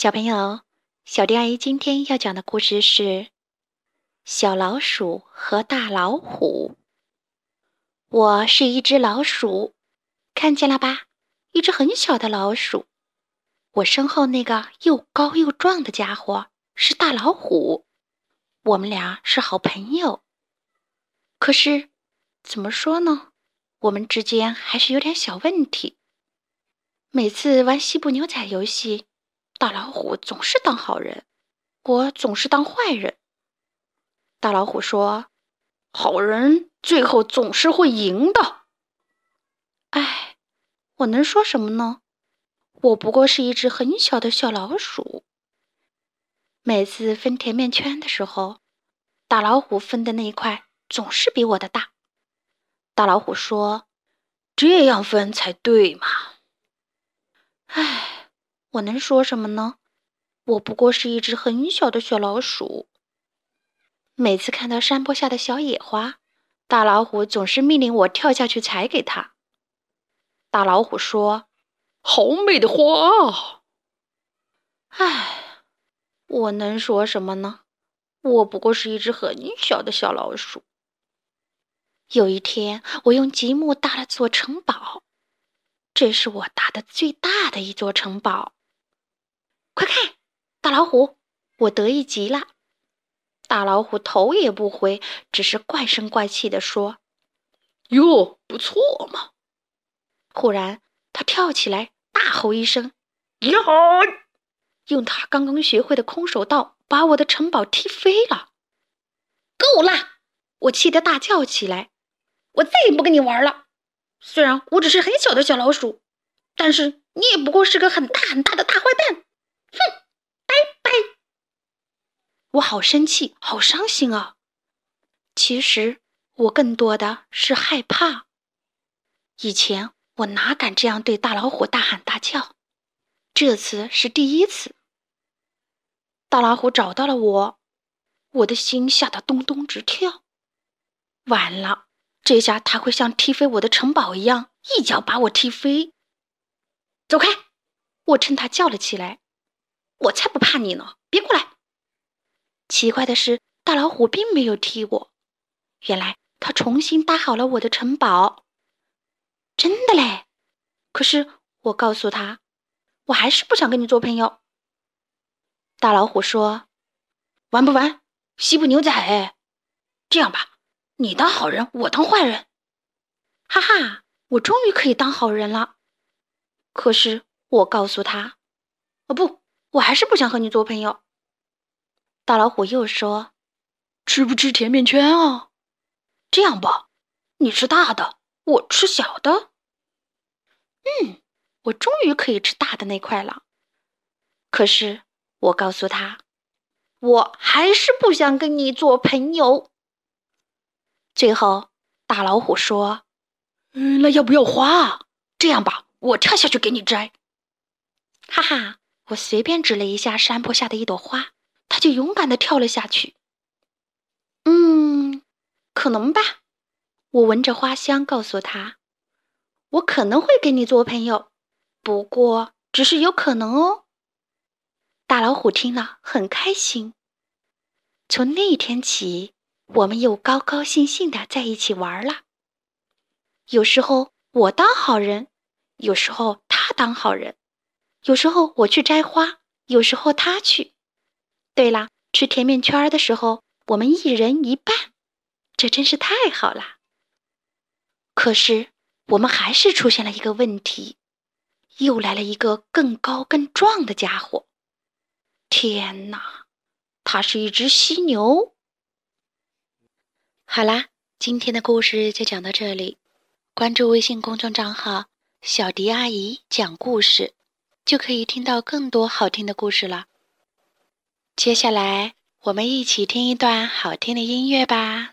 小朋友，小迪阿姨今天要讲的故事是《小老鼠和大老虎》。我是一只老鼠，看见了吧？一只很小的老鼠。我身后那个又高又壮的家伙是大老虎，我们俩是好朋友。可是，怎么说呢？我们之间还是有点小问题。每次玩西部牛仔游戏。大老虎总是当好人，我总是当坏人。大老虎说：“好人最后总是会赢的。”哎，我能说什么呢？我不过是一只很小的小老鼠。每次分甜面圈的时候，大老虎分的那一块总是比我的大。大老虎说：“这样分才对嘛。”哎。我能说什么呢？我不过是一只很小的小老鼠。每次看到山坡下的小野花，大老虎总是命令我跳下去采给它。大老虎说：“好美的花啊！”唉，我能说什么呢？我不过是一只很小的小老鼠。有一天，我用积木搭了座城堡，这是我搭的最大的一座城堡。快看，大老虎！我得意极了。大老虎头也不回，只是怪声怪气地说：“哟，不错嘛！”忽然，他跳起来，大吼一声：“呀！”用他刚刚学会的空手道把我的城堡踢飞了。够了！我气得大叫起来：“我再也不跟你玩了！虽然我只是很小的小老鼠，但是你也不过是个很大很大的大我好生气，好伤心啊！其实我更多的是害怕。以前我哪敢这样对大老虎大喊大叫，这次是第一次。大老虎找到了我，我的心吓得咚咚直跳。完了，这下他会像踢飞我的城堡一样，一脚把我踢飞。走开！我趁他叫了起来。我才不怕你呢！别过来。奇怪的是，大老虎并没有踢我。原来他重新搭好了我的城堡。真的嘞！可是我告诉他，我还是不想跟你做朋友。大老虎说：“玩不玩西部牛仔？这样吧，你当好人，我当坏人。”哈哈，我终于可以当好人了。可是我告诉他：“哦不。”我还是不想和你做朋友。大老虎又说：“吃不吃甜面圈啊？这样吧，你吃大的，我吃小的。嗯，我终于可以吃大的那块了。可是我告诉他，我还是不想跟你做朋友。最后，大老虎说：“嗯，那要不要花？这样吧，我跳下去给你摘。”哈哈。我随便指了一下山坡下的一朵花，他就勇敢的跳了下去。嗯，可能吧。我闻着花香，告诉他：“我可能会跟你做朋友，不过只是有可能哦。”大老虎听了很开心。从那一天起，我们又高高兴兴的在一起玩了。有时候我当好人，有时候他当好人。有时候我去摘花，有时候他去。对啦，吃甜面圈的时候，我们一人一半，这真是太好啦。可是我们还是出现了一个问题，又来了一个更高更壮的家伙。天哪，它是一只犀牛。好啦，今天的故事就讲到这里。关注微信公众账号“小迪阿姨讲故事”。就可以听到更多好听的故事了。接下来，我们一起听一段好听的音乐吧。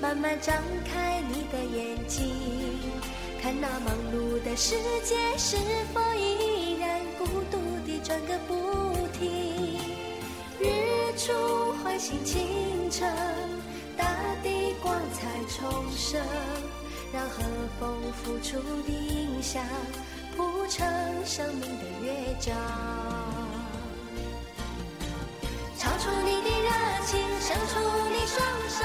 慢慢张开你的眼睛，看那忙碌的世界是否依然孤独地转个不停。日出唤醒清晨，大地光彩重生，让和风拂出的音响谱成生命的乐章。唱出你的热情，伸出你双手，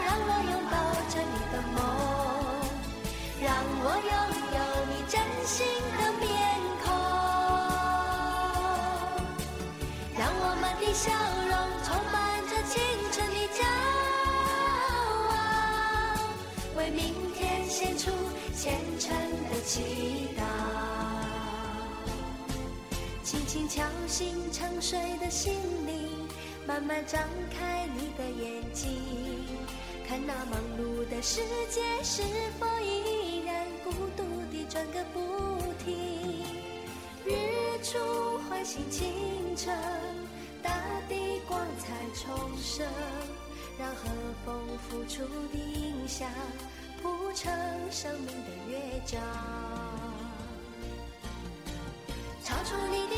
我拥有你真心的面孔，让我们的笑容充满着青春的骄傲，为明天献出虔诚的祈祷，轻轻敲醒沉睡的心灵。慢慢张开你的眼睛，看那忙碌的世界是否依出唤醒清晨，大地光彩重生，让和风拂出的音响谱成生命的乐章。唱出你